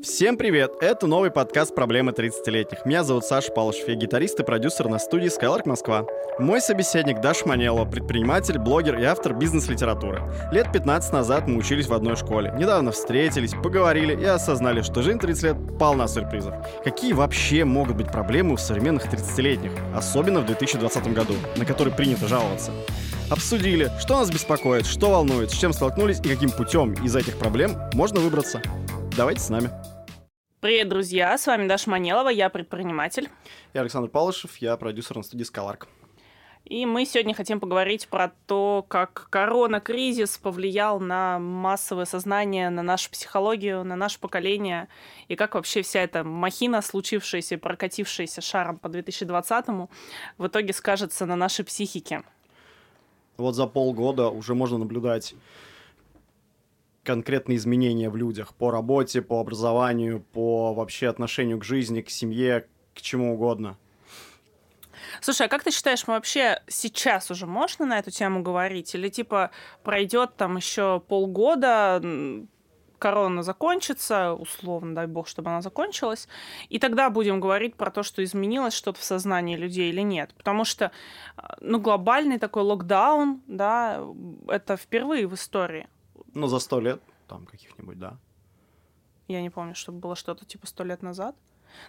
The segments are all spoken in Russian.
Всем привет! Это новый подкаст «Проблемы 30-летних». Меня зовут Саша Палышев, я гитарист и продюсер на студии Skylark Москва. Мой собеседник Даш Манелова, предприниматель, блогер и автор бизнес-литературы. Лет 15 назад мы учились в одной школе. Недавно встретились, поговорили и осознали, что жизнь 30 лет полна сюрпризов. Какие вообще могут быть проблемы у современных 30-летних, особенно в 2020 году, на который принято жаловаться? Обсудили, что нас беспокоит, что волнует, с чем столкнулись и каким путем из этих проблем можно выбраться. Давайте с нами. Привет, друзья! С вами Даша Манелова, я предприниматель. Я Александр Палышев, я продюсер на студии Скаларк. И мы сегодня хотим поговорить про то, как корона-кризис повлиял на массовое сознание, на нашу психологию, на наше поколение, и как вообще вся эта махина, случившаяся и прокатившаяся шаром по 2020-му, в итоге скажется на нашей психике. Вот за полгода уже можно наблюдать конкретные изменения в людях по работе, по образованию, по вообще отношению к жизни, к семье, к чему угодно. Слушай, а как ты считаешь, вообще сейчас уже можно на эту тему говорить? Или типа пройдет там еще полгода, корона закончится, условно, дай бог, чтобы она закончилась, и тогда будем говорить про то, что изменилось что-то в сознании людей или нет. Потому что, ну, глобальный такой локдаун, да, это впервые в истории. Ну, за сто лет, там, каких-нибудь, да. Я не помню, чтобы было что-то типа сто лет назад.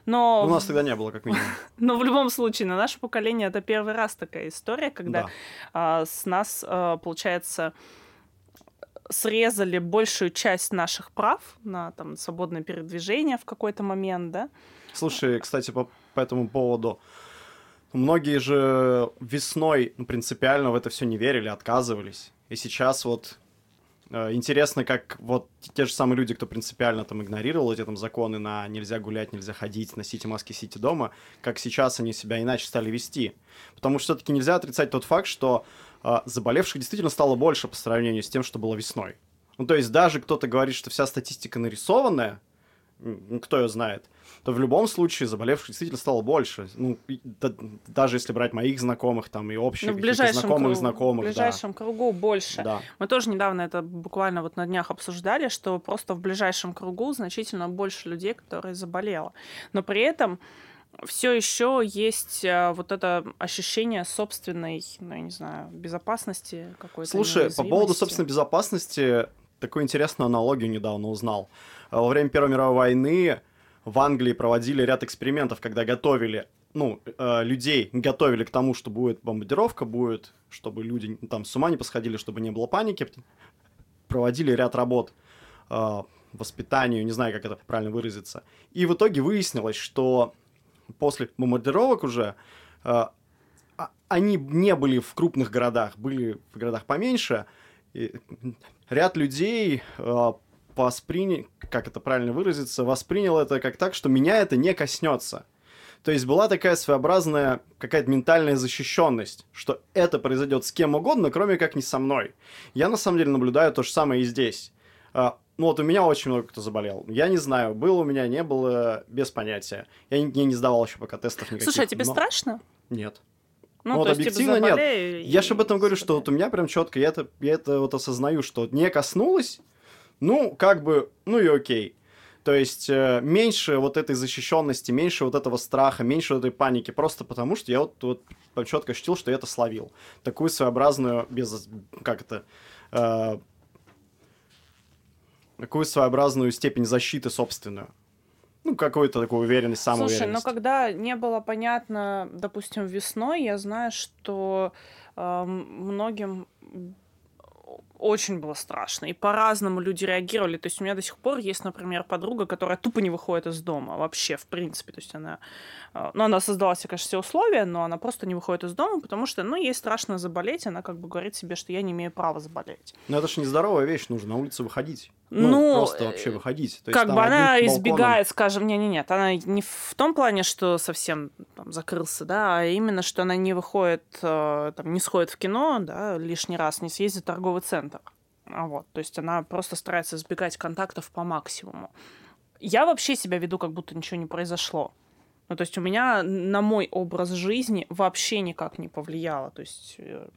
Но... У нас тогда не было, как минимум. Но в любом случае, на наше поколение это первый раз такая история, когда да. а, с нас, а, получается, срезали большую часть наших прав на там, свободное передвижение в какой-то момент, да? Слушай, кстати, по, по этому поводу, многие же весной ну, принципиально в это все не верили, отказывались. И сейчас вот интересно, как вот те же самые люди, кто принципиально там игнорировал эти там законы на нельзя гулять, нельзя ходить, носите маски, сидите дома, как сейчас они себя иначе стали вести. Потому что все-таки нельзя отрицать тот факт, что э, заболевших действительно стало больше по сравнению с тем, что было весной. Ну, то есть даже кто-то говорит, что вся статистика нарисованная, кто ее знает, то в любом случае заболевших действительно стало больше. Ну, да, даже если брать моих знакомых там и общих, ну, в ближайшем знакомых кругу, знакомых. В ближайшем да. кругу больше. Да. Мы тоже недавно это буквально вот на днях обсуждали, что просто в ближайшем кругу значительно больше людей, которые заболело. Но при этом все еще есть а, вот это ощущение собственной, ну, я не знаю, безопасности какой-то. Слушай, по поводу собственной безопасности, такую интересную аналогию недавно узнал. Во время Первой мировой войны в Англии проводили ряд экспериментов, когда готовили ну, э, людей готовили к тому, что будет бомбардировка, будет, чтобы люди там с ума не посходили, чтобы не было паники. Проводили ряд работ э, воспитанию, не знаю, как это правильно выразиться. И в итоге выяснилось, что после бомбардировок уже э, они не были в крупных городах, были в городах поменьше. И ряд людей э, воспринял, как это правильно выразиться, воспринял это как так, что меня это не коснется. То есть была такая своеобразная какая-то ментальная защищенность, что это произойдет с кем угодно, кроме как не со мной. Я на самом деле наблюдаю то же самое и здесь. А, ну вот у меня очень много кто заболел. Я не знаю, было у меня, не было, без понятия. Я не, я не сдавал еще пока тестов никаких. Слушай, а тебе но... страшно? Нет. Ну, ну вот типа, объективно типа, нет. Я же об этом говорю, что вот у меня прям четко, я это, я это вот осознаю, что не коснулось, ну, как бы, ну и окей. То есть э, меньше вот этой защищенности, меньше вот этого страха, меньше вот этой паники, просто потому что я вот, вот четко ощутил, что я это словил. Такую своеобразную, без, как это, э, такую своеобразную степень защиты собственную. Ну, какую-то такую уверенность, самоуверенность. Слушай, но когда не было понятно, допустим, весной, я знаю, что э, многим очень было страшно. И по-разному люди реагировали. То есть у меня до сих пор есть, например, подруга, которая тупо не выходит из дома вообще, в принципе. То есть она... А, ну, она создала себе, конечно, все условия, но она просто не выходит из дома, потому что, ну, ей страшно заболеть. Она как бы говорит себе, что я не имею права заболеть. Но это же нездоровая вещь, нужно на улицу выходить. Ну, ну просто вообще выходить. То как бы она избегает, скажем, не, не, нет, она не в том плане, что совсем там, закрылся, да, а именно, что она не выходит, э, там, не сходит в кино, да, лишний раз, не съездит в торговый центр. А вот, то есть она просто старается избегать контактов по максимуму. Я вообще себя веду, как будто ничего не произошло. Ну, то есть у меня на мой образ жизни вообще никак не повлияло. То есть э,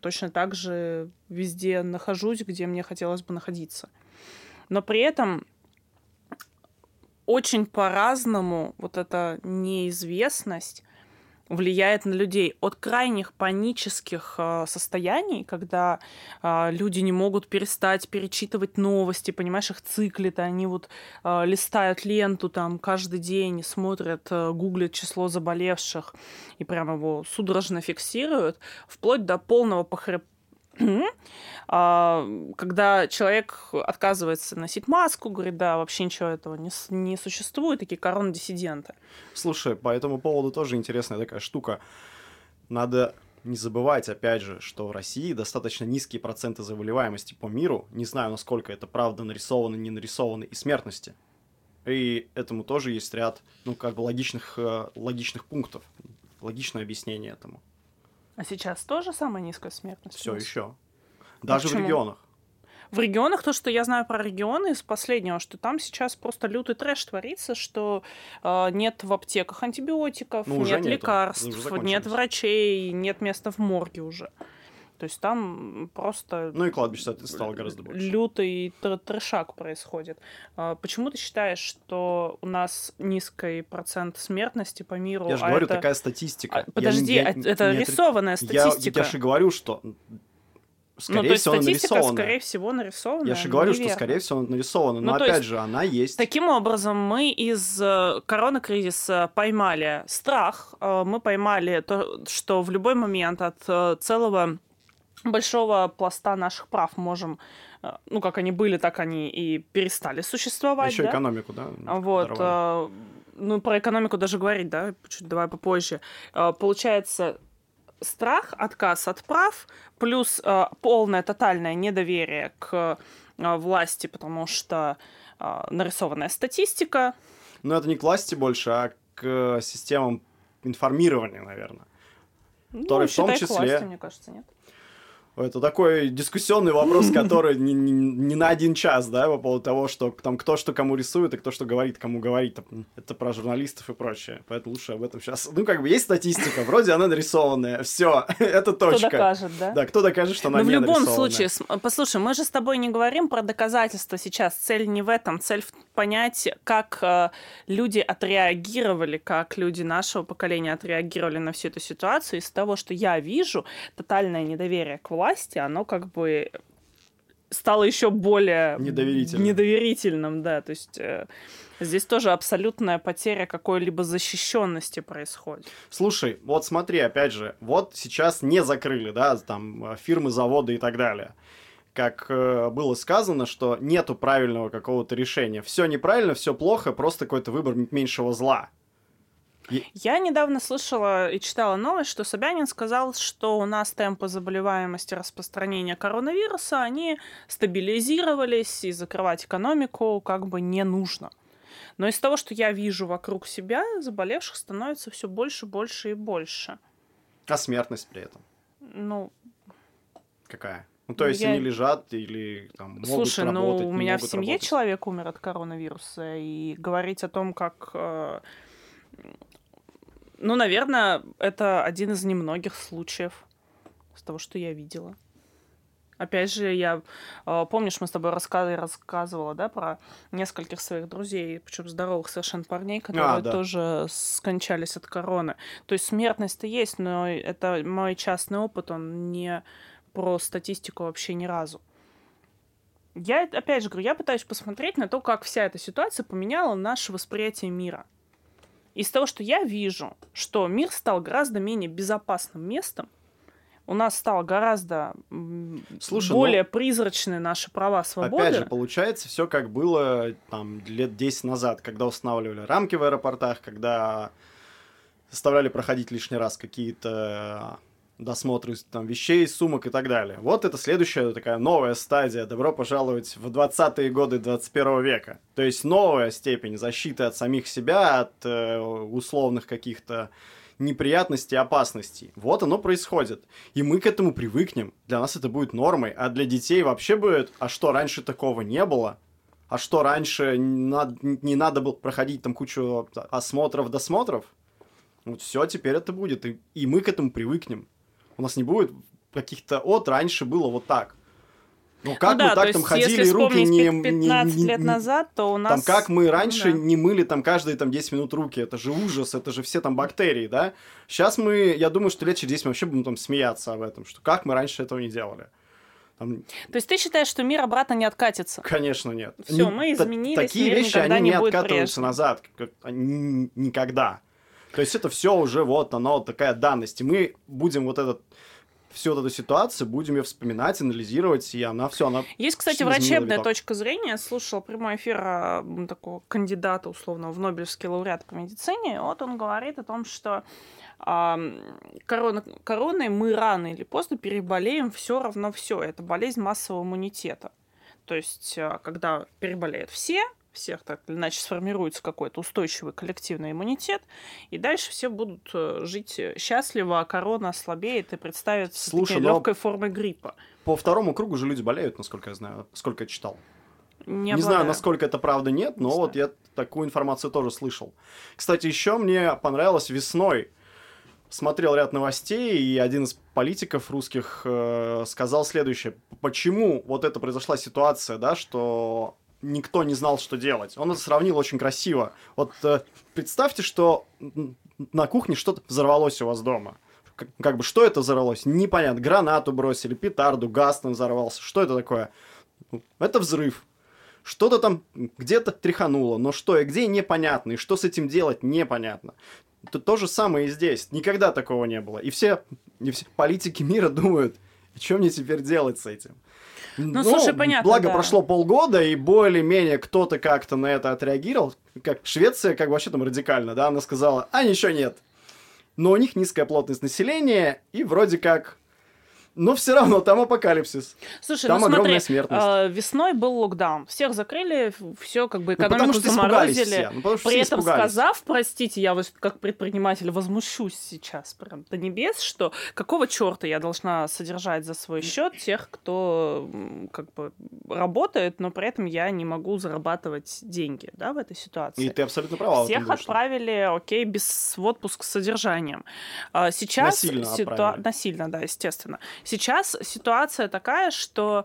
точно так же везде нахожусь, где мне хотелось бы находиться. Но при этом очень по-разному вот эта неизвестность влияет на людей. От крайних панических э, состояний, когда э, люди не могут перестать перечитывать новости, понимаешь, их циклит, они вот э, листают ленту там каждый день, смотрят, гуглят число заболевших и прямо его судорожно фиксируют, вплоть до полного похреб а, когда человек отказывается носить маску, говорит, да, вообще ничего этого не, не существует, такие коронадиссиденты. Слушай, по этому поводу тоже интересная такая штука. Надо не забывать, опять же, что в России достаточно низкие проценты заболеваемости по миру. Не знаю, насколько это правда нарисовано, не нарисовано, и смертности. И этому тоже есть ряд, ну, как бы логичных, э, логичных пунктов, логичное объяснение этому. А сейчас тоже самая низкая смертность? Все еще. Даже а в регионах. В регионах, то, что я знаю про регионы из последнего, что там сейчас просто лютый трэш творится, что э, нет в аптеках антибиотиков, ну, нет нету. лекарств, нет врачей, нет места в морге уже. То есть там просто... Ну и кладбище стало гораздо больше. Лютый трешак происходит. А почему ты считаешь, что у нас низкий процент смертности по миру? Я же а говорю, это... такая статистика. А, подожди, я, я, это не рисованная статистика. Я, я же говорю, что скорее ну, то есть всего, статистика, нарисована. скорее всего, нарисована. Я же говорю, неверно. что, скорее всего, нарисована. Но, ну, опять есть, же, она есть. Таким образом, мы из э, коронакризиса поймали страх, э, мы поймали то, что в любой момент от э, целого большого пласта наших прав можем, э, ну, как они были, так они и перестали существовать. Еще да? экономику, да? Вот. Э, ну, про экономику даже говорить, да, чуть давай попозже. Э, получается, страх, отказ от прав, плюс полное тотальное недоверие к власти, потому что нарисованная статистика. Ну, это не к власти больше, а к системам информирования, наверное. Ну, которые в том числе... Властью, мне кажется, нет. Это такой дискуссионный вопрос, который не, не, не на один час, да, по поводу того, что там кто что кому рисует и кто что говорит, кому говорит. Это про журналистов и прочее. Поэтому лучше об этом сейчас. Ну, как бы есть статистика, вроде она нарисованная. Все, это точка. Кто докажет, да? Да, кто докажет, что она Но не в любом случае, послушай, мы же с тобой не говорим про доказательства сейчас. Цель не в этом. Цель в понять, как э, люди отреагировали, как люди нашего поколения отреагировали на всю эту ситуацию. Из того, что я вижу, тотальное недоверие к власти, оно как бы стало еще более недоверительным. недоверительным, да, то есть э, здесь тоже абсолютная потеря какой-либо защищенности происходит. Слушай, вот смотри, опять же, вот сейчас не закрыли, да, там фирмы, заводы и так далее. Как э, было сказано, что нету правильного какого-то решения. Все неправильно, все плохо, просто какой-то выбор меньшего зла. Я недавно слышала и читала новость, что Собянин сказал, что у нас темпы заболеваемости распространения коронавируса, они стабилизировались, и закрывать экономику как бы не нужно. Но из того, что я вижу вокруг себя, заболевших становится все больше, больше и больше. А смертность при этом? Ну... Какая? Ну, то есть я... они лежат или там могут Слушай, работать, ну, у меня в семье работать. человек умер от коронавируса, и говорить о том, как э, ну, наверное, это один из немногих случаев с того, что я видела. Опять же, я э, помнишь, мы с тобой раска... рассказывала, да, про нескольких своих друзей, причем здоровых совершенно парней, которые а, да. тоже скончались от короны. То есть смертность-то есть, но это мой частный опыт, он не про статистику вообще ни разу. Я, опять же говорю, я пытаюсь посмотреть на то, как вся эта ситуация поменяла наше восприятие мира из того, что я вижу, что мир стал гораздо менее безопасным местом, у нас стало гораздо Слушай, более ну, призрачны наши права свободы. Опять же, получается все как было там лет 10 назад, когда устанавливали рамки в аэропортах, когда заставляли проходить лишний раз какие-то досмотры там, вещей, сумок и так далее. Вот это следующая такая новая стадия. Добро пожаловать в 20-е годы 21 века. То есть новая степень защиты от самих себя, от э, условных каких-то неприятностей, опасностей. Вот оно происходит. И мы к этому привыкнем. Для нас это будет нормой. А для детей вообще будет, а что, раньше такого не было? А что, раньше не надо, было проходить там кучу осмотров, досмотров? Вот все, теперь это будет. И, и мы к этому привыкнем. У нас не будет каких-то от раньше было вот так. Ну как ну, мы да, так там ходили, если руки не... 15 не, лет назад, то у нас... Там как мы раньше ну, да. не мыли там каждые там 10 минут руки, это же ужас, это же все там бактерии, да? Сейчас мы, я думаю, что лет через 10 мы вообще будем там смеяться об этом, что как мы раньше этого не делали. Там... То есть ты считаешь, что мир обратно не откатится? Конечно, нет. Все, мы изменились, Такие вещи, они не, не откатываются прежним. назад. Они никогда. То есть это все уже вот оно такая данность. И мы будем вот этот всю вот эту ситуацию, будем ее вспоминать, анализировать, и она все, она... Есть, кстати, врачебная точка зрения. Слушал прямой эфир а, такого кандидата, условно, в Нобелевский лауреат по медицине. Вот он говорит о том, что а, корона, короной мы рано или поздно переболеем все равно все. Это болезнь массового иммунитета. То есть, а, когда переболеют все, всех так или иначе сформируется какой-то устойчивый коллективный иммунитет, и дальше все будут э, жить счастливо, а корона ослабеет и представится Слушай, такой легкой формой гриппа. По второму кругу же люди болеют, насколько я знаю, сколько я читал. Не, не знаю, насколько это правда нет, но не вот знаю. я такую информацию тоже слышал. Кстати, еще мне понравилось весной. Смотрел ряд новостей, и один из политиков русских э, сказал следующее. Почему вот это произошла ситуация, да, что никто не знал, что делать. Он это сравнил очень красиво. Вот э, представьте, что на кухне что-то взорвалось у вас дома. Как, как бы что это взорвалось? Непонятно. Гранату бросили, петарду, газ там взорвался. Что это такое? Это взрыв. Что-то там где-то тряхануло, но что и где непонятно, и что с этим делать непонятно. Это то же самое и здесь. Никогда такого не было. И все, и все политики мира думают, что мне теперь делать с этим? Ну, ну слушай, понятно. Благо да. прошло полгода, и более-менее кто-то как-то на это отреагировал. Как Швеция, как вообще там радикально, да, она сказала, а ничего нет. Но у них низкая плотность населения, и вроде как но все равно там апокалипсис. Слушай, там ну огромная смотри, смертность. Э, весной был локдаун. Всех закрыли, все как бы экономику ну, заморозили. Все. Ну, При этом сказав, простите, я вот как предприниматель возмущусь сейчас прям до небес, что какого черта я должна содержать за свой счет тех, кто как бы работает, но при этом я не могу зарабатывать деньги, да, в этой ситуации. И ты абсолютно права. Всех отправили, окей, без в отпуск с содержанием. А сейчас насильно, ситуа... насильно, да, естественно. Сейчас ситуация такая, что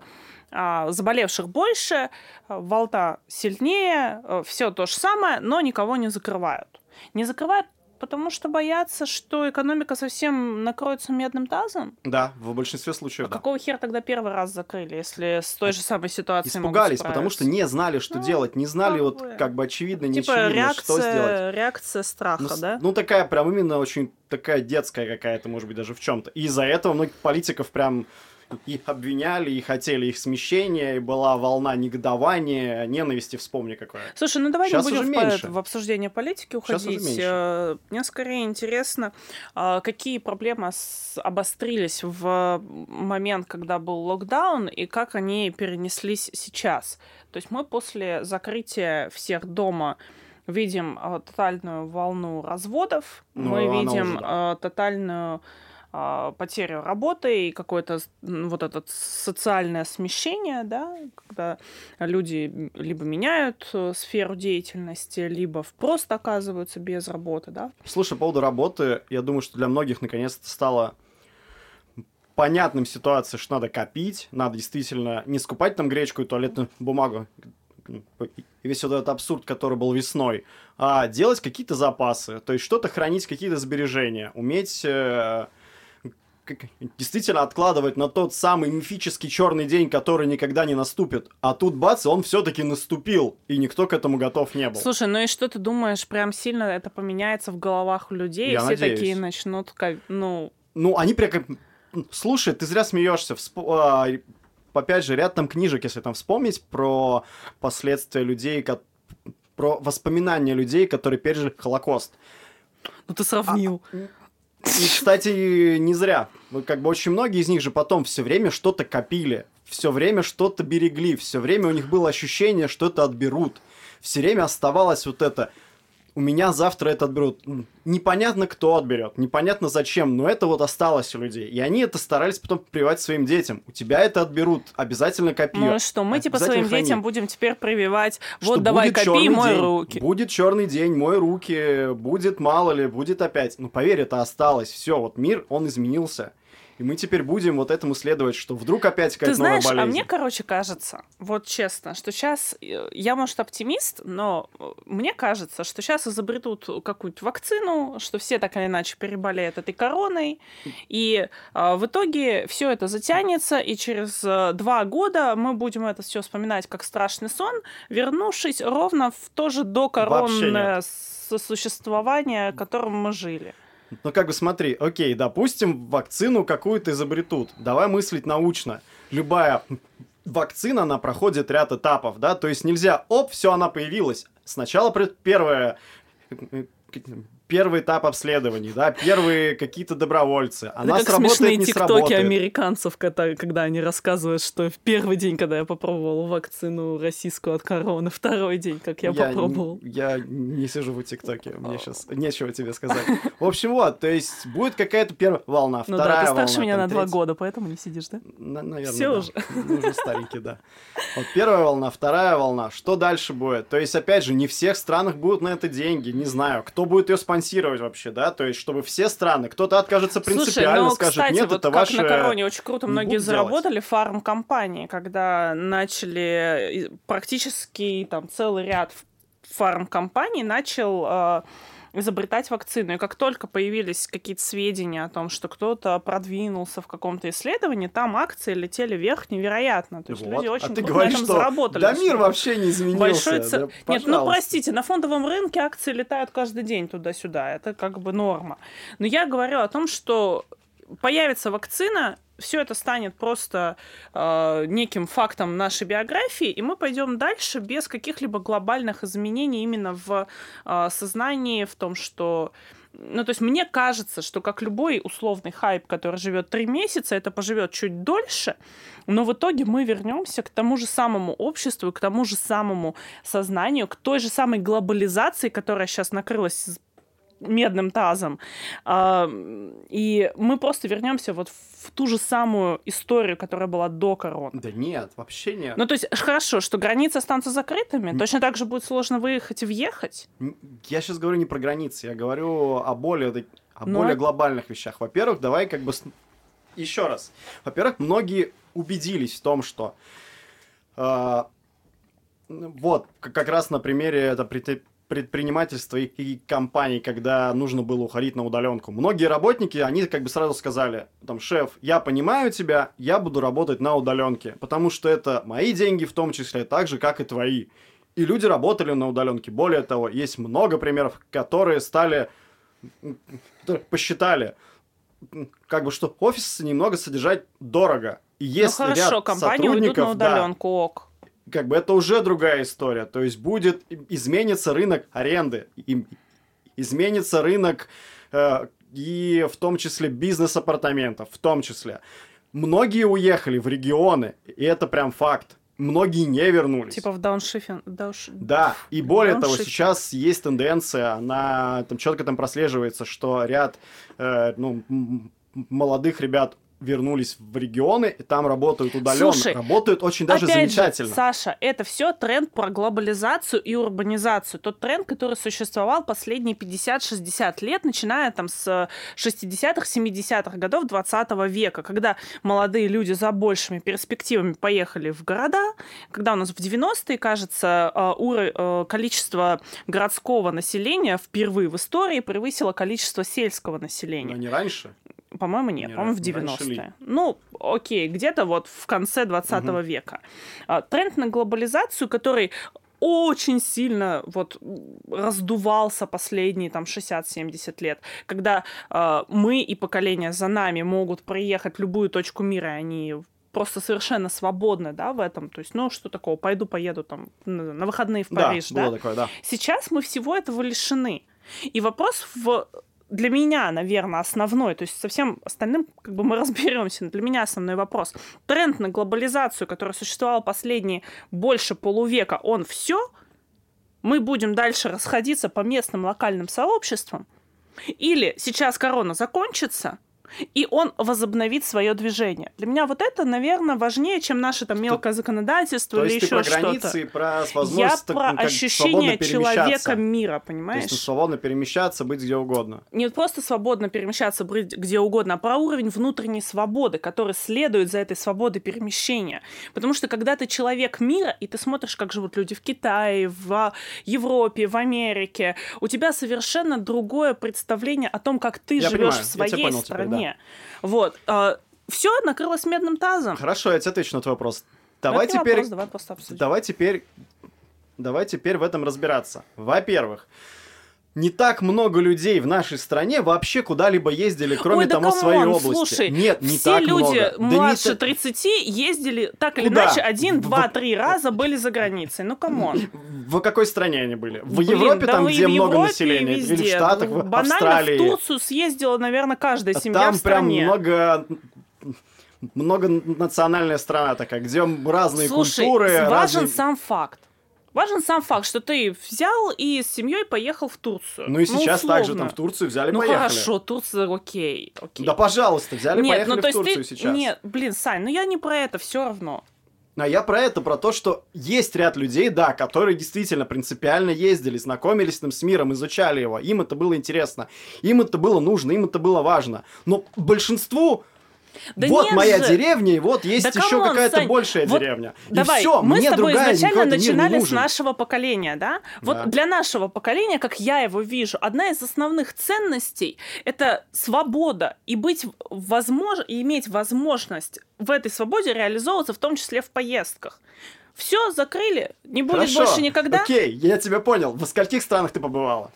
а, заболевших больше, волта сильнее, э, все то же самое, но никого не закрывают. Не закрывают Потому что боятся, что экономика совсем накроется медным тазом? Да, в большинстве случаев. А да. какого хера тогда первый раз закрыли, если с той же самой ситуацией Испугались, потому что не знали, что ну, делать, не знали вот как бы очевидно, не типа очевидно, реакция, что сделать. реакция страха, ну, да? Ну такая прям именно очень такая детская какая-то, может быть, даже в чем-то. И из-за этого многих политиков прям и обвиняли, и хотели их смещения, и была волна негодования, ненависти, вспомни какое. Слушай, ну давай Сейчас не будем в, в обсуждение политики уходить. Э, мне скорее интересно, а, какие проблемы обострились в момент, когда был локдаун, и как они перенеслись сейчас. То есть мы после закрытия всех дома видим э, тотальную волну разводов, ну, мы видим уже, да. Э, тотальную а, потерю работы и какое-то вот это социальное смещение, да, когда люди либо меняют э, сферу деятельности, либо просто оказываются без работы, да. Слушай, по поводу работы, я думаю, что для многих наконец-то стало понятным ситуация, что надо копить, надо действительно не скупать там гречку и туалетную бумагу, весь вот этот абсурд, который был весной, а делать какие-то запасы, то есть что-то хранить, какие-то сбережения, уметь э, действительно откладывать на тот самый мифический черный день, который никогда не наступит. А тут бац, он все-таки наступил, и никто к этому готов не был. Слушай, ну и что ты думаешь, прям сильно это поменяется в головах у людей, Я и все надеюсь. такие начнут, ну... Ну, они прям... Слушай, ты зря смеешься. Всп... А, опять же, ряд там книжек, если там вспомнить, про последствия людей, как... про воспоминания людей, которые пережили Холокост. Ну ты сравнил. А... И, кстати, не зря. Как бы очень многие из них же потом все время что-то копили, все время что-то берегли, все время у них было ощущение, что это отберут. Все время оставалось вот это у меня завтра это отберут. Непонятно, кто отберет, непонятно зачем, но это вот осталось у людей. И они это старались потом прививать своим детям. У тебя это отберут, обязательно копи. Ну что, мы типа своим храни. детям будем теперь прививать, вот что давай копи, мой день, руки. Будет черный день, мой руки, будет мало ли, будет опять. Ну поверь, это осталось. Все, вот мир, он изменился. И мы теперь будем вот этому следовать, что вдруг опять какая-то новая болезнь. а мне, короче, кажется, вот честно, что сейчас, э, я, может, оптимист, но э, мне кажется, что сейчас изобретут какую-то вакцину, что все так или иначе переболеют этой короной, и э, в итоге все это затянется, и через э, два года мы будем это все вспоминать как страшный сон, вернувшись ровно в то же докоронное сосуществование, которым мы жили. Ну, как бы смотри, окей, допустим, вакцину какую-то изобретут. Давай мыслить научно. Любая вакцина, она проходит ряд этапов, да, то есть нельзя, оп, все, она появилась. Сначала первое первый этап обследований, да, первые какие-то добровольцы. Она Это как сработает, смешные не тиктоки американцев, когда, когда они рассказывают, что в первый день, когда я попробовал вакцину российскую от короны, второй день, как я, я попробовал. Я не сижу в тиктоке, мне сейчас нечего тебе сказать. В общем, вот, то есть будет какая-то первая волна, ну, вторая да, ты старше меня на два года, поэтому не сидишь, да? наверное, Все да. уже. Уже старенький, да. Вот первая волна, вторая волна, что дальше будет? То есть, опять же, не в всех странах будут на это деньги, не знаю, кто будет ее спонсировать вообще, да, то есть, чтобы все страны, кто-то откажется принципиально, Слушай, ну, скажет, кстати, нет, вот это как ваше... на короне очень круто многие заработали фарм-компании, когда начали практически там целый ряд фарм-компаний начал э, изобретать вакцину. И как только появились какие-то сведения о том, что кто-то продвинулся в каком-то исследовании, там акции летели вверх невероятно. То есть вот. люди очень а ты говоришь, что заработали. Да мир вообще не изменился. Большой да, ц... Нет, ну простите, на фондовом рынке акции летают каждый день туда-сюда. Это как бы норма. Но я говорю о том, что появится вакцина, все это станет просто э, неким фактом нашей биографии, и мы пойдем дальше без каких-либо глобальных изменений именно в э, сознании, в том, что ну, то есть мне кажется, что как любой условный хайп, который живет три месяца, это поживет чуть дольше, но в итоге мы вернемся к тому же самому обществу, к тому же самому сознанию, к той же самой глобализации, которая сейчас накрылась медным тазом. И мы просто вернемся вот в ту же самую историю, которая была до короны. Да нет, вообще нет. Ну, то есть, хорошо, что границы останутся закрытыми, точно так же будет сложно выехать и въехать. Я сейчас говорю не про границы, я говорю о более, о Но... более глобальных вещах. Во-первых, давай как бы... Еще раз. Во-первых, многие убедились в том, что... Э, вот, как раз на примере это предпринимательства и, и компаний, когда нужно было уходить на удаленку. Многие работники, они как бы сразу сказали, там, шеф, я понимаю тебя, я буду работать на удаленке, потому что это мои деньги в том числе, так же, как и твои. И люди работали на удаленке. Более того, есть много примеров, которые стали, посчитали, как бы, что офис немного содержать дорого. И если ну хорошо, ряд компании уйдут на удаленку, да, ок как бы это уже другая история. То есть будет изменится рынок аренды, изменится рынок э, и в том числе бизнес-апартаментов, в том числе. Многие уехали в регионы, и это прям факт. Многие не вернулись. Типа в дауншифинг. Даунш... Да, и более того, сейчас есть тенденция, она там четко там прослеживается, что ряд э, ну, молодых ребят вернулись в регионы, и там работают удаленно. Слушай, работают очень даже замечательно. Же, Саша, это все тренд про глобализацию и урбанизацию. Тот тренд, который существовал последние 50-60 лет, начиная там с 60-х, 70-х годов 20 века, когда молодые люди за большими перспективами поехали в города, когда у нас в 90-е, кажется, э, э, количество городского населения впервые в истории превысило количество сельского населения. Но не раньше? По-моему, нет, не по-моему, в 90-е. Ну, окей, где-то вот в конце 20 угу. века. А, тренд на глобализацию, который очень сильно вот раздувался последние там 60-70 лет, когда э, мы и поколения за нами могут приехать в любую точку мира, они просто совершенно свободны, да, в этом. То есть, ну, что такого, пойду, поеду там на выходные в Париж, да? да? Такое, да. Сейчас мы всего этого лишены. И вопрос в для меня, наверное, основной, то есть со всем остальным как бы мы разберемся, для меня основной вопрос. Тренд на глобализацию, который существовал последние больше полувека, он все? Мы будем дальше расходиться по местным локальным сообществам? Или сейчас корона закончится, и он возобновит свое движение. Для меня вот это, наверное, важнее, чем наше там мелкое законодательство То или есть еще границы что-то. и про Я возможность про ну, ощущение человека мира, То понимаешь? есть ну, свободно перемещаться, быть где угодно. не просто свободно перемещаться быть где угодно, а про уровень внутренней свободы, который следует за этой свободой перемещения. Потому что когда ты человек мира, и ты смотришь, как живут люди в Китае, в Европе, в Америке, у тебя совершенно другое представление о том, как ты Я живешь понимаю, в я тебя своей понял теперь, стране. Вот. Все накрылось медным тазом. Хорошо, я тебе отвечу на твой вопрос. Но Давай это теперь, вопрос, давай давай теперь, давай теперь в этом разбираться. Во-первых, не так много людей в нашей стране вообще куда-либо ездили, кроме Ой, да того, своей камон, области. Слушай, Нет, не все так люди много. Да не младше та- 30 ездили так или Куда? иначе один, два, три раза были за границей. Ну, come on. В какой стране они были? В Блин, Европе, да там, где в много Европе, и населения? Или в везде. Штатах, в Банально Австралии? в Турцию съездила, наверное, каждая семья там в прям стране. много многонациональная страна такая, где разные Слушай, культуры, важен разные... сам факт. Важен сам факт, что ты взял и с семьей поехал в Турцию. Ну и сейчас также условно. там в Турцию взяли, Ну поехали. хорошо, Турция, окей, окей. Да пожалуйста, взяли, Нет, поехали ну то в Турцию ты... сейчас. Нет, блин, Сань, ну я не про это, все равно. А я про это, про то, что есть ряд людей, да, которые действительно принципиально ездили, знакомились там с миром, изучали его. Им это было интересно, им это было нужно, им это было важно. Но большинству Да вот моя же. деревня, и вот есть Да еще какая-то большая вот деревня. Давай, и все, мы мне с тобой другая, изначально начинали с нашего поколения, да? Вот Да. для нашего поколения, как я его вижу, одна из основных ценностей это свобода и быть возможно и иметь возможность в этой свободе реализовываться, в том числе в поездках. Все закрыли, не будет Хорошо, больше никогда. Окей, я тебя понял. В скольких странах ты побывала?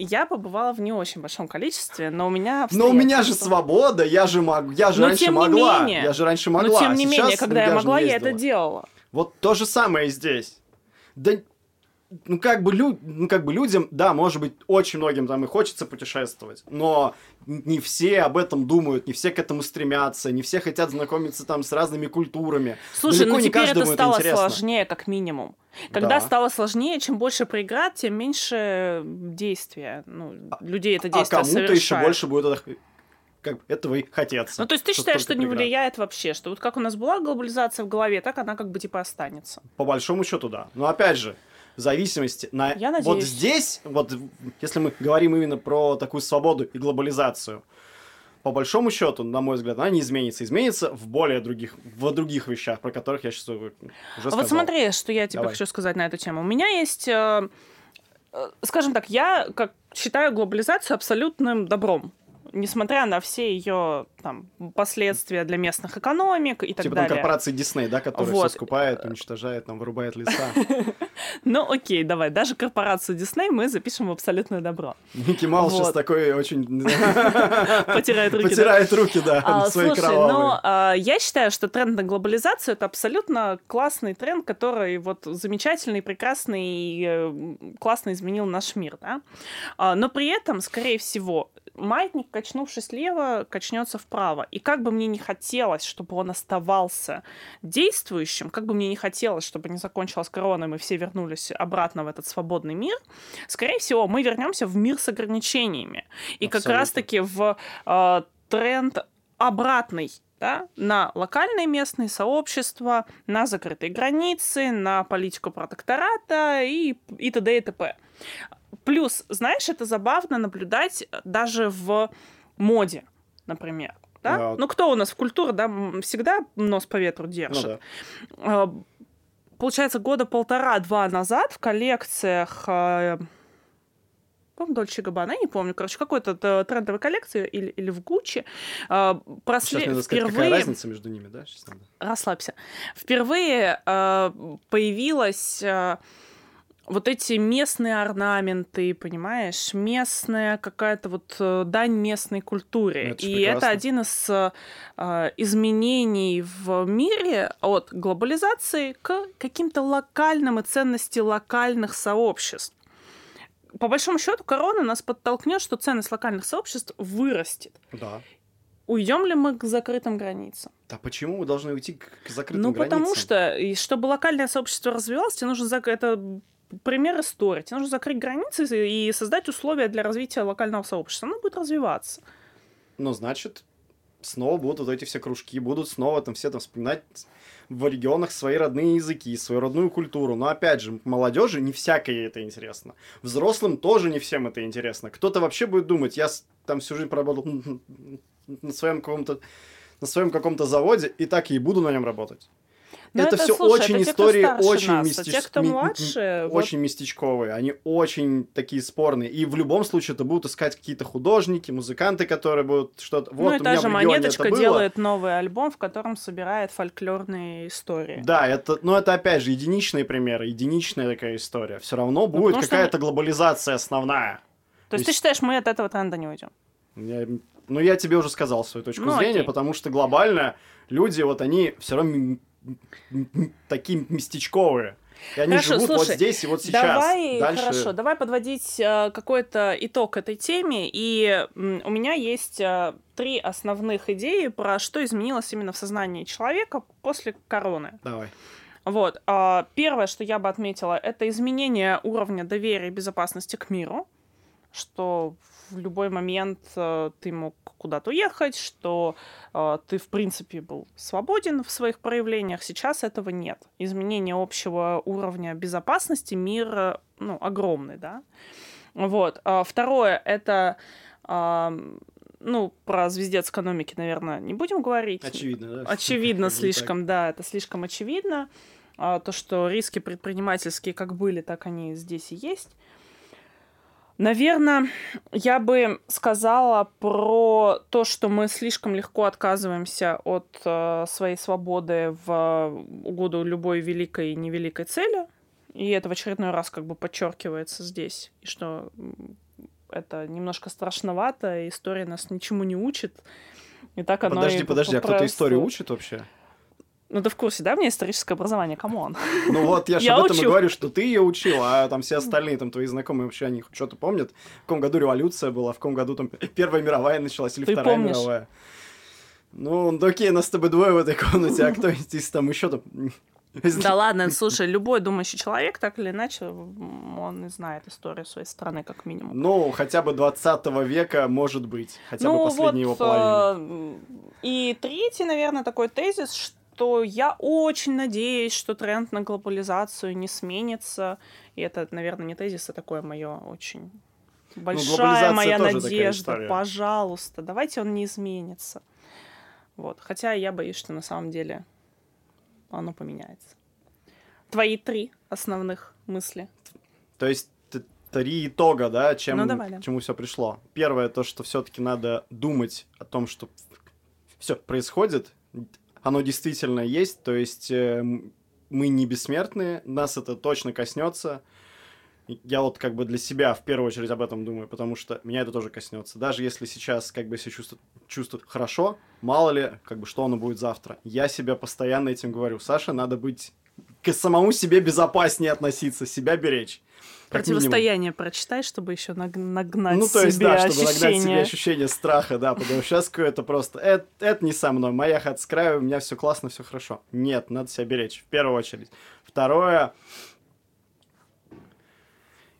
Я побывала в не очень большом количестве, но у меня Но у меня же свобода, я же могу, я же Но раньше могла, менее. я же раньше могла. Но тем не а менее, когда я могла, я это делала. Вот то же самое и здесь. Да, ну как бы, лю- ну как бы людям, да, может быть, очень многим там и хочется путешествовать, но не все об этом думают, не все к этому стремятся, не все хотят знакомиться там с разными культурами. Слушай, Далеко ну теперь это стало интересно. сложнее, как минимум. Когда Да. стало сложнее, чем больше преград, тем меньше действия. Ну, людей это А действие кому-то еще больше будет это- как бы этого и хотеться. Ну, то есть ты считаешь, что столько не влияет вообще, что вот как у нас была глобализация в голове, так она как бы типа останется. По большому счету, да. Но опять же, в зависимости на... Я Вот здесь, вот если мы говорим именно про такую свободу и глобализацию, по большому счету, на мой взгляд, она не изменится. Изменится в более других, в других вещах, про которых я сейчас уже А сказал. вот смотри, что я тебе Давай. хочу сказать на эту тему. У меня есть, э, э, скажем так, я как считаю глобализацию абсолютным добром. Несмотря на все ее там, последствия для местных экономик и так Типа далее. корпорации Дисней, да, которые Вот. все скупает, уничтожает, там, вырубает леса. Ну окей, давай, даже корпорацию Дисней мы запишем в абсолютное добро. Микки Маус сейчас такой очень... Потирает руки. Потирает руки, да, А, свои слушай, ну, я считаю, что тренд на глобализацию это абсолютно классный тренд, который вот замечательный, прекрасный, и, э, классно изменил наш мир, да. А, но при этом, скорее всего, маятник, качнувшись лево, качнется вправо. И как бы мне не хотелось, чтобы он оставался действующим, как бы мне не хотелось, чтобы не закончилась корона, и мы все вернулись обратно в этот свободный мир, скорее всего, мы вернемся в мир с ограничениями. И как Абсолютно. раз-таки в э, тренд обратный да, на локальные местные сообщества, на закрытые границы, на политику протектората и, и т.д. и т.п. Плюс, знаешь, это забавно наблюдать даже в моде, например. Да? Да. Ну, кто у нас в культуре, да, всегда нос по ветру Ну держит. да. А, Получается, года полтора-два назад в коллекциях э, по-моему, Дольче Габбана, я не помню, короче, какой-то трендовой коллекции или, или в Гуччи э, Сейчас надо сказать, какая разница между ними, да? Сейчас надо. Расслабься. Впервые э, появилась э, вот эти местные орнаменты, понимаешь, местная какая-то вот э, дань местной культуре. Это И это прекрасно. один из э, изменений в мире от глобализации к каким-то локальным и ценности локальных сообществ. По большому счету, корона нас подтолкнет, что ценность локальных сообществ вырастет. Да. Уйдем ли мы к закрытым границам? Да почему мы должны уйти к, закрытым Ну, потому границам? что, и чтобы локальное сообщество развивалось, тебе нужно это пример истории. Тебе нужно закрыть границы и создать условия для развития локального сообщества. Оно будет развиваться. Ну, значит, снова будут вот эти все кружки, будут снова там все там вспоминать в регионах свои родные языки, свою родную культуру. Но опять же, молодежи не всякое это интересно. Взрослым тоже не всем это интересно. Кто-то вообще будет думать, я там всю жизнь проработал на своем каком-то на своем каком-то заводе и так и буду на нем работать. Но это, это все слушай, очень это истории те, очень нас, мистич... а те, кто младше, ми... вот... очень местечковые, они очень такие спорные. И в любом случае это будут искать какие-то художники, музыканты, которые будут что-то. Вот ну и та же монеточка делает новый альбом, в котором собирает фольклорные истории. Да, это, но это опять же единичные примеры, единичная такая история. Все равно ну, будет ну, какая-то что... глобализация основная. То, То есть ты считаешь, мы от этого тренда не уйдем? Я, ну, я тебе уже сказал свою точку ну, зрения, окей. потому что глобально люди, вот они все равно такие местечковые. И они хорошо, живут слушай, вот здесь и вот сейчас. Давай, Дальше... хорошо, давай подводить э, какой-то итог этой теме. И э, у меня есть э, три основных идеи про что изменилось именно в сознании человека после короны. Давай. Вот. Э, первое, что я бы отметила, это изменение уровня доверия и безопасности к миру, что в любой момент э, ты мог куда-то уехать, что э, ты, в принципе, был свободен в своих проявлениях. Сейчас этого нет. Изменение общего уровня безопасности мир, ну, огромный, да. Вот. А второе — это ну, про звездец экономики, наверное, не будем говорить. Очевидно, да? Очевидно слишком, да, это слишком очевидно. А, то, что риски предпринимательские как были, так они здесь и есть. Наверное, я бы сказала про то, что мы слишком легко отказываемся от э, своей свободы в угоду любой великой и невеликой цели. И это в очередной раз как бы подчеркивается здесь. И что это немножко страшновато, и история нас ничему не учит. И так оно подожди, подожди, а кто-то историю учит вообще? Ну, ты в курсе, да, у меня историческое образование, come on. Ну вот, я же об этом учу. и говорю, что ты ее учил, а там все остальные, там, твои знакомые вообще, они что-то помнят, в каком году революция была, в каком году там Первая мировая началась или ты Вторая помнишь? мировая. Ну, окей, нас с тобой двое в этой комнате, а кто из там еще там... Да ладно, слушай, любой думающий человек, так или иначе, он не знает историю своей страны, как минимум. Ну, хотя бы 20 века, может быть, хотя ну, бы последней вот, его половины. Э, и третий, наверное, такой тезис, что я очень надеюсь, что тренд на глобализацию не сменится. И это, наверное, не тезис, а такое мое очень ну, большая ну, моя надежда. Пожалуйста, давайте он не изменится. Вот. Хотя я боюсь, что на самом деле оно поменяется. Твои три основных мысли. То есть три итога, да, чем, ну, давай, да. чему все пришло. Первое, то, что все-таки надо думать о том, что все происходит, оно действительно есть, то есть э, мы не бессмертные, нас это точно коснется. Я вот как бы для себя в первую очередь об этом думаю, потому что меня это тоже коснется. Даже если сейчас как бы себя чувствует, чувствует хорошо, мало ли, как бы что оно будет завтра. Я себя постоянно этим говорю. Саша, надо быть к самому себе безопаснее относиться, себя беречь. Противостояние прочитай, чтобы еще нагнать Ну, то есть, себе да, чтобы ощущение. нагнать себе ощущение страха, да, потому что сейчас это просто, это, это не со мной, моя хата с краю, у меня все классно, все хорошо. Нет, надо себя беречь, в первую очередь. Второе,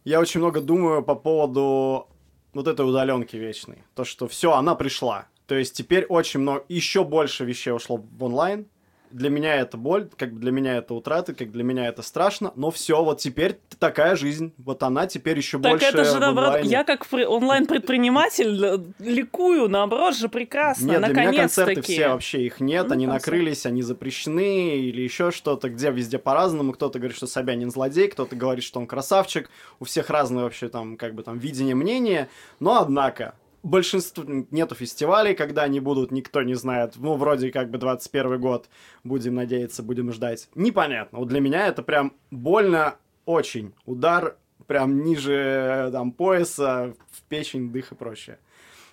я очень много думаю по поводу вот этой удаленки вечной. То, что все, она пришла. То есть теперь очень много, еще больше вещей ушло в онлайн, для меня это боль, как для меня это утраты, как для меня это страшно, но все, вот теперь такая жизнь, вот она теперь еще так больше это же, наоборот, я как онлайн-предприниматель ликую, наоборот же прекрасно, Нет, для меня концерты все вообще их нет, ну, они концерт. накрылись, они запрещены или еще что-то, где везде по-разному, кто-то говорит, что Собянин злодей, кто-то говорит, что он красавчик, у всех разное вообще там, как бы там, видение, мнение, но однако, большинство нету фестивалей, когда они будут, никто не знает. Ну, вроде как бы 21 год, будем надеяться, будем ждать. Непонятно. Вот для меня это прям больно очень. Удар прям ниже там пояса, в печень, дых и прочее.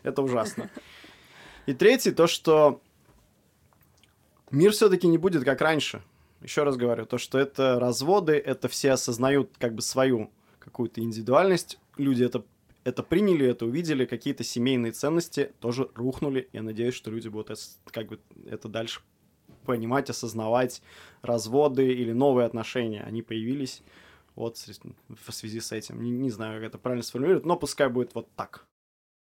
Это ужасно. И третий, то, что мир все-таки не будет как раньше. Еще раз говорю, то, что это разводы, это все осознают как бы свою какую-то индивидуальность. Люди это это приняли, это увидели, какие-то семейные ценности тоже рухнули. Я надеюсь, что люди будут как бы это дальше понимать, осознавать. Разводы или новые отношения, они появились вот в связи с этим. Не, не знаю, как это правильно сформулировать, но пускай будет вот так.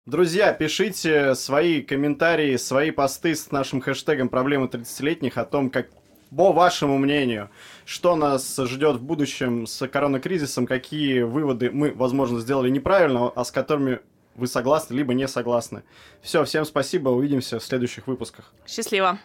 Друзья, пишите свои комментарии, свои посты с нашим хэштегом «Проблемы 30-летних» о том, как по вашему мнению, что нас ждет в будущем с коронакризисом, какие выводы мы, возможно, сделали неправильно, а с которыми вы согласны, либо не согласны. Все, всем спасибо, увидимся в следующих выпусках. Счастливо.